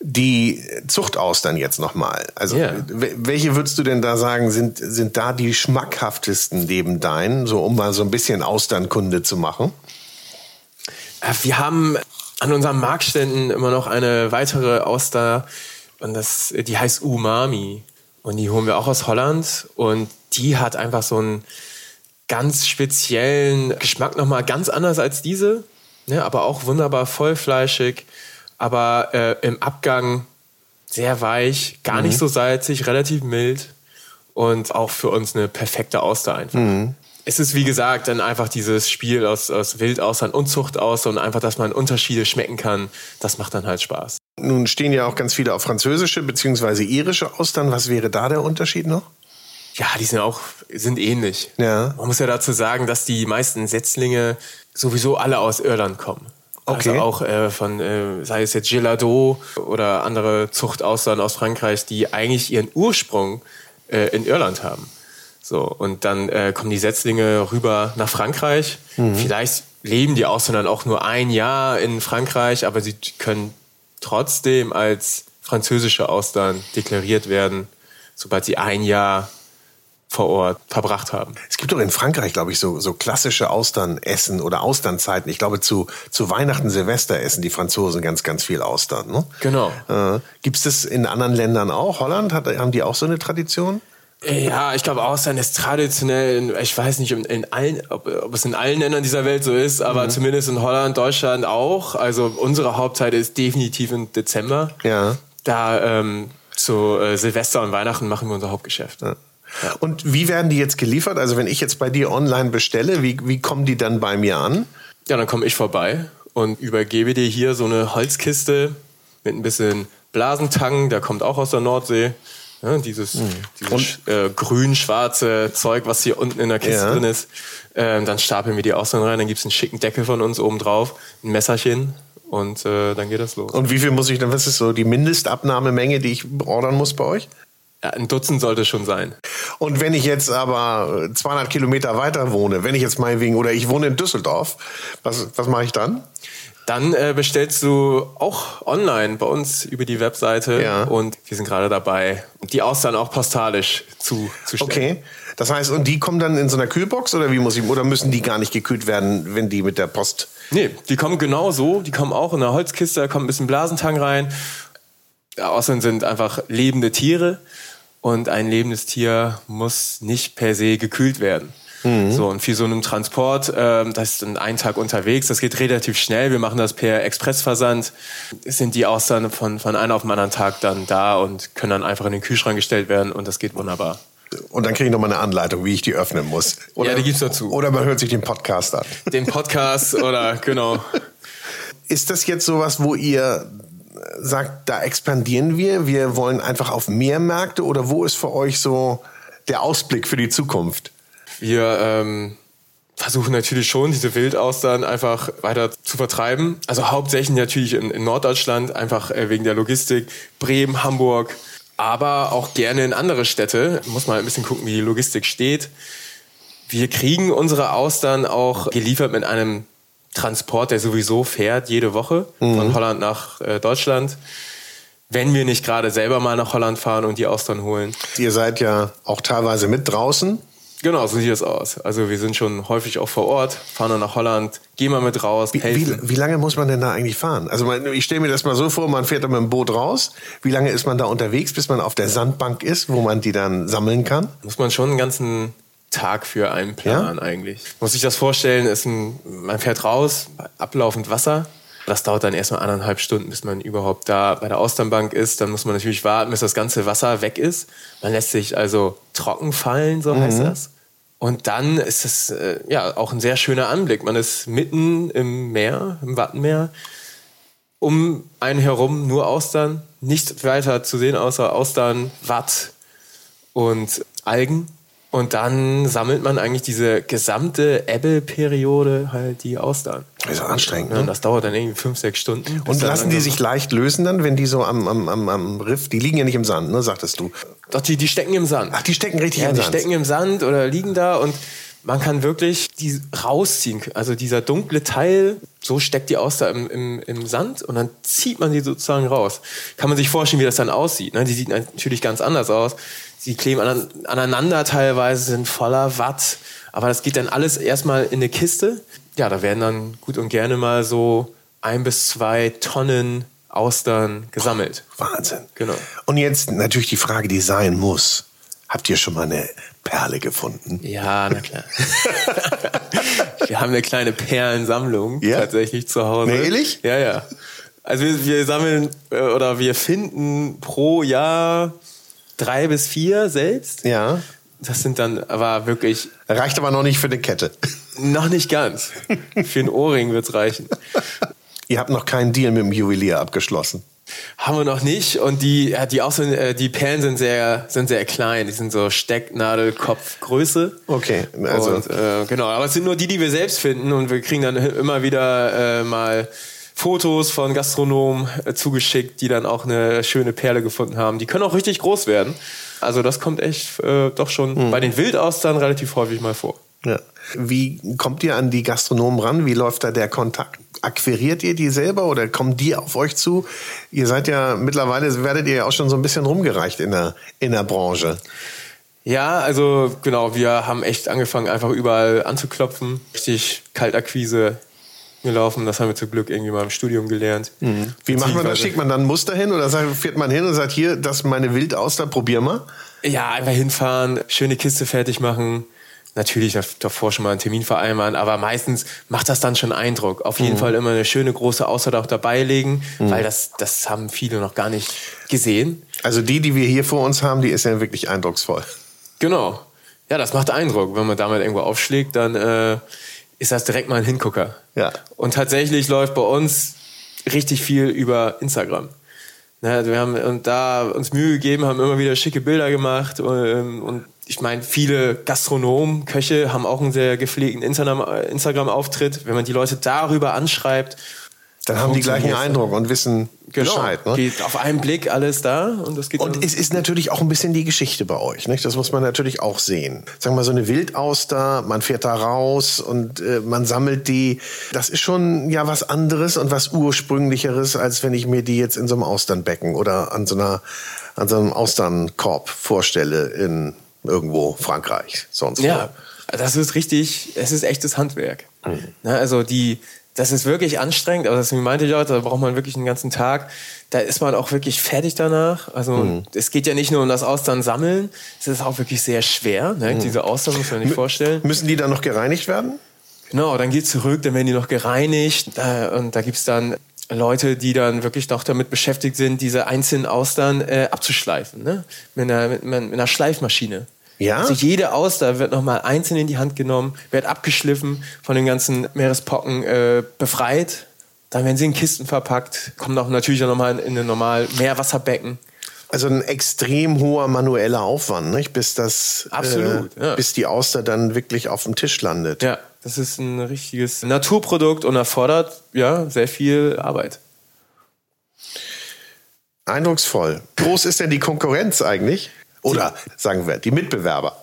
Die Zuchtaustern jetzt nochmal. Also, yeah. welche würdest du denn da sagen, sind, sind da die schmackhaftesten neben deinen, so um mal so ein bisschen Austernkunde zu machen? Äh, wir haben an unseren Marktständen immer noch eine weitere Auster und das, die heißt Umami. Und die holen wir auch aus Holland und die hat einfach so einen ganz speziellen Geschmack nochmal ganz anders als diese, ne, aber auch wunderbar vollfleischig aber äh, im Abgang sehr weich, gar mhm. nicht so salzig, relativ mild und auch für uns eine perfekte Auster einfach. Mhm. Es ist wie gesagt dann einfach dieses Spiel aus, aus Wildaustern und Zuchtaustern und einfach, dass man Unterschiede schmecken kann, das macht dann halt Spaß. Nun stehen ja auch ganz viele auf französische bzw. irische Austern. Was wäre da der Unterschied noch? Ja, die sind auch sind ähnlich. Ja. Man muss ja dazu sagen, dass die meisten Setzlinge sowieso alle aus Irland kommen. Also okay. Also auch äh, von, äh, sei es jetzt Gelado oder andere Zuchtaustern aus Frankreich, die eigentlich ihren Ursprung äh, in Irland haben. So, und dann äh, kommen die Setzlinge rüber nach Frankreich. Mhm. Vielleicht leben die Austern dann auch nur ein Jahr in Frankreich, aber sie können trotzdem als französische Austern deklariert werden, sobald sie ein Jahr vor Ort verbracht haben. Es gibt doch in Frankreich, glaube ich, so, so klassische Austernessen oder Austernzeiten. Ich glaube, zu, zu Weihnachten, Silvester essen die Franzosen ganz, ganz viel Austern. Ne? Genau. Äh, gibt es das in anderen Ländern auch? Holland, hat, haben die auch so eine Tradition? Ja, ich glaube, Austern ist traditionell, ich weiß nicht, in allen, ob, ob es in allen Ländern dieser Welt so ist, aber mhm. zumindest in Holland, Deutschland auch. Also unsere Hauptzeit ist definitiv im Dezember. Ja. Da ähm, zu äh, Silvester und Weihnachten machen wir unser Hauptgeschäft. Ja. Und wie werden die jetzt geliefert? Also wenn ich jetzt bei dir online bestelle, wie, wie kommen die dann bei mir an? Ja, dann komme ich vorbei und übergebe dir hier so eine Holzkiste mit ein bisschen Blasentang, der kommt auch aus der Nordsee. Ja, dieses mhm. dieses äh, grün-schwarze Zeug, was hier unten in der Kiste ja. drin ist. Ähm, dann stapeln wir die Austern rein, dann gibt es einen schicken Deckel von uns oben drauf, ein Messerchen und äh, dann geht das los. Und wie viel muss ich dann, was ist so die Mindestabnahmemenge, die ich ordern muss bei euch? Ja, ein Dutzend sollte schon sein. Und wenn ich jetzt aber 200 Kilometer weiter wohne, wenn ich jetzt meinetwegen, oder ich wohne in Düsseldorf, was, was mache ich dann? Dann äh, bestellst du auch online bei uns über die Webseite ja. und wir sind gerade dabei, die Austern auch postalisch zu, zu stellen. Okay. Das heißt, und die kommen dann in so einer Kühlbox oder wie muss ich, oder müssen die gar nicht gekühlt werden, wenn die mit der Post? Nee, die kommen genau so. Die kommen auch in einer Holzkiste, da kommt ein bisschen Blasentang rein. Außerdem sind einfach lebende Tiere und ein lebendes Tier muss nicht per se gekühlt werden. Mhm. So, und für so einen Transport, äh, das ist ein Tag unterwegs, das geht relativ schnell. Wir machen das per Expressversand. Sind die Austern von, von einem auf den anderen Tag dann da und können dann einfach in den Kühlschrank gestellt werden und das geht wunderbar. Und dann kriege ich nochmal eine Anleitung, wie ich die öffnen muss. Oder, ja, die gibt's dazu. Oder man hört sich den Podcast an. Den Podcast oder genau. Ist das jetzt sowas, wo ihr sagt, da expandieren wir, wir wollen einfach auf mehr Märkte oder wo ist für euch so der Ausblick für die Zukunft? Wir ähm, versuchen natürlich schon, diese Wildaustern einfach weiter zu vertreiben. Also hauptsächlich natürlich in, in Norddeutschland, einfach äh, wegen der Logistik. Bremen, Hamburg, aber auch gerne in andere Städte. Muss mal ein bisschen gucken, wie die Logistik steht. Wir kriegen unsere Austern auch geliefert mit einem Transport, der sowieso fährt jede Woche mhm. von Holland nach äh, Deutschland. Wenn wir nicht gerade selber mal nach Holland fahren und die Austern holen. Ihr seid ja auch teilweise mit draußen. Genau, so sieht es aus. Also wir sind schon häufig auch vor Ort, fahren dann nach Holland, gehen mal mit raus, wie, wie, wie, lange muss man denn da eigentlich fahren? Also ich stelle mir das mal so vor, man fährt dann mit dem Boot raus. Wie lange ist man da unterwegs, bis man auf der Sandbank ist, wo man die dann sammeln kann? Muss man schon einen ganzen Tag für einen Plan ja? eigentlich. Muss ich das vorstellen, ist ein, man fährt raus, ablaufend Wasser. Das dauert dann erstmal anderthalb Stunden, bis man überhaupt da bei der Austernbank ist. Dann muss man natürlich warten, bis das ganze Wasser weg ist. Man lässt sich also trocken fallen, so mhm. heißt das. Und dann ist es äh, ja auch ein sehr schöner Anblick. Man ist mitten im Meer, im Wattenmeer. Um einen herum nur Austern, nichts weiter zu sehen außer Austern, Watt und Algen. Und dann sammelt man eigentlich diese gesamte Ebbe-Periode halt die Austern. Das ist anstrengend, ne? Und das dauert dann irgendwie fünf, sechs Stunden. Und lassen die sich leicht lösen dann, wenn die so am, am, am, am Riff, die liegen ja nicht im Sand, ne, sagtest du? Doch, die, die stecken im Sand. Ach, die stecken richtig ja, im Sand? Ja, die stecken im Sand oder liegen da und man kann wirklich die rausziehen. Also dieser dunkle Teil, so steckt die Auster im, im, im Sand und dann zieht man die sozusagen raus. Kann man sich vorstellen, wie das dann aussieht. Ne? Die sieht natürlich ganz anders aus Sie kleben aneinander teilweise, sind voller Watt. Aber das geht dann alles erstmal in eine Kiste. Ja, da werden dann gut und gerne mal so ein bis zwei Tonnen Austern gesammelt. Wahnsinn. Genau. Und jetzt natürlich die Frage, die sein muss. Habt ihr schon mal eine Perle gefunden? Ja, na klar. (laughs) wir haben eine kleine Perlensammlung ja? tatsächlich zu Hause. Nee, ehrlich? Ja, ja. Also wir, wir sammeln äh, oder wir finden pro Jahr drei bis vier selbst. Ja. Das sind dann aber wirklich. Reicht aber noch nicht für eine Kette. Noch nicht ganz. für einen Ohrring wird's reichen. (laughs) Ihr habt noch keinen Deal mit dem Juwelier abgeschlossen. Haben wir noch nicht. Und die, die, auch so, äh, die Perlen sind sehr, sind sehr klein. Die sind so Stecknadelkopfgröße. Okay, also. Und, äh, genau, aber es sind nur die, die wir selbst finden. Und wir kriegen dann immer wieder äh, mal Fotos von Gastronomen äh, zugeschickt, die dann auch eine schöne Perle gefunden haben. Die können auch richtig groß werden. Also das kommt echt äh, doch schon mhm. bei den Wildaustern relativ häufig mal vor. Ja. Wie kommt ihr an die Gastronomen ran? Wie läuft da der Kontakt? Akquiriert ihr die selber oder kommen die auf euch zu? Ihr seid ja mittlerweile, werdet ihr ja auch schon so ein bisschen rumgereicht in der, in der Branche. Ja, also genau, wir haben echt angefangen, einfach überall anzuklopfen. Richtig Kaltakquise gelaufen. Das haben wir zum Glück irgendwie mal im Studium gelernt. Mhm. Wie macht man das? Schickt man dann ein Muster hin oder fährt man hin und sagt, hier, das ist meine Wildauster, probier mal? Ja, einfach hinfahren, schöne Kiste fertig machen. Natürlich davor schon mal einen Termin vereinbaren, aber meistens macht das dann schon Eindruck. Auf jeden mhm. Fall immer eine schöne große Auster auch dabei legen, mhm. weil das, das haben viele noch gar nicht gesehen. Also die, die wir hier vor uns haben, die ist ja wirklich eindrucksvoll. Genau. Ja, das macht Eindruck. Wenn man damit irgendwo aufschlägt, dann äh, ist das direkt mal ein Hingucker. Ja. Und tatsächlich läuft bei uns richtig viel über Instagram. Ne, also wir haben und da uns Mühe gegeben, haben immer wieder schicke Bilder gemacht und, ähm, und ich meine, viele Gastronomen, Köche haben auch einen sehr gepflegten Instagram-Auftritt. Wenn man die Leute darüber anschreibt dann haben die gleichen Eindruck und wissen genau. Bescheid. Ne? Geht auf einen Blick alles da und das geht. Und es ist natürlich auch ein bisschen die Geschichte bei euch. Nicht? Das muss man natürlich auch sehen. Sagen wir mal so eine Wildauster, man fährt da raus und äh, man sammelt die. Das ist schon ja was anderes und was ursprünglicheres, als wenn ich mir die jetzt in so einem Austernbecken oder an so einer an so einem Austernkorb vorstelle in irgendwo Frankreich, sonst Ja, das ist richtig, es ist echtes Handwerk. Mhm. Na, also die, das ist wirklich anstrengend, aber das meinte ich auch, da braucht man wirklich einen ganzen Tag. Da ist man auch wirklich fertig danach. Also mhm. es geht ja nicht nur um das Austern sammeln, es ist auch wirklich sehr schwer. Ne? Mhm. Diese Austern muss man sich vorstellen. Müssen die dann noch gereinigt werden? Genau, dann geht zurück, dann werden die noch gereinigt und da gibt's dann Leute, die dann wirklich noch damit beschäftigt sind, diese einzelnen Austern äh, abzuschleifen, ne? mit, einer, mit, mit einer Schleifmaschine. Ja? Also jede Auster wird nochmal einzeln in die Hand genommen, wird abgeschliffen, von den ganzen Meerespocken äh, befreit. Dann werden sie in Kisten verpackt, kommen auch natürlich nochmal in ein normal Meerwasserbecken. Also ein extrem hoher manueller Aufwand, nicht? bis das, Absolut, äh, ja. bis die Auster dann wirklich auf dem Tisch landet. Ja, das ist ein richtiges Naturprodukt und erfordert ja sehr viel Arbeit. Eindrucksvoll. Groß ist denn die Konkurrenz eigentlich? Oder sagen wir, die Mitbewerber?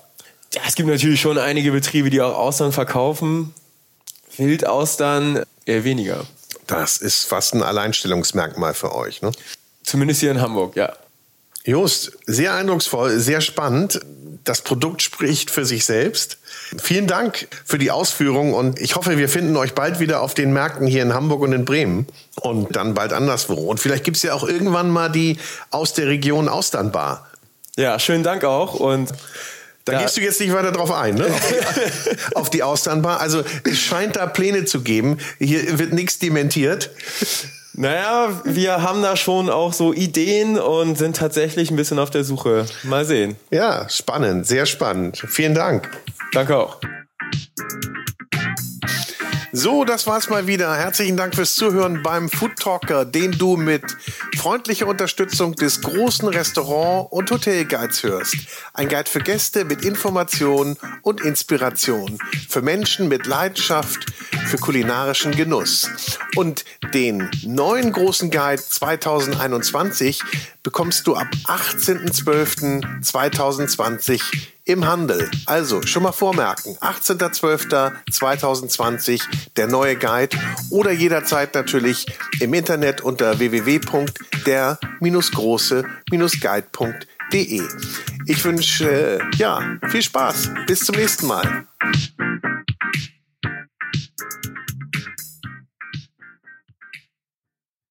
Ja, es gibt natürlich schon einige Betriebe, die auch Austern verkaufen. Wildaustern eher weniger. Das ist fast ein Alleinstellungsmerkmal für euch, ne? Zumindest hier in Hamburg, ja. Just, sehr eindrucksvoll, sehr spannend. Das Produkt spricht für sich selbst. Vielen Dank für die Ausführung und ich hoffe, wir finden euch bald wieder auf den Märkten hier in Hamburg und in Bremen und dann bald anderswo. Und vielleicht gibt es ja auch irgendwann mal die aus der Region Austernbar. Ja, schönen Dank auch und da ja. gehst du jetzt nicht weiter drauf ein, ne? Auf die, (laughs) auf die Austernbar. Also es scheint da Pläne zu geben. Hier wird nichts dementiert. Naja, wir haben da schon auch so Ideen und sind tatsächlich ein bisschen auf der Suche. Mal sehen. Ja, spannend, sehr spannend. Vielen Dank. Danke auch. So, das war's mal wieder. Herzlichen Dank fürs Zuhören beim Food Talker, den du mit freundlicher Unterstützung des großen Restaurant- und Hotelguides hörst. Ein Guide für Gäste mit Information und Inspiration. Für Menschen mit Leidenschaft für kulinarischen Genuss. Und den neuen großen Guide 2021 bekommst du ab 18.12.2020 im Handel. Also schon mal vormerken. 18.12.2020 der neue Guide oder jederzeit natürlich im Internet unter www.der-große-guide.de. Ich wünsche äh, ja viel Spaß. Bis zum nächsten Mal.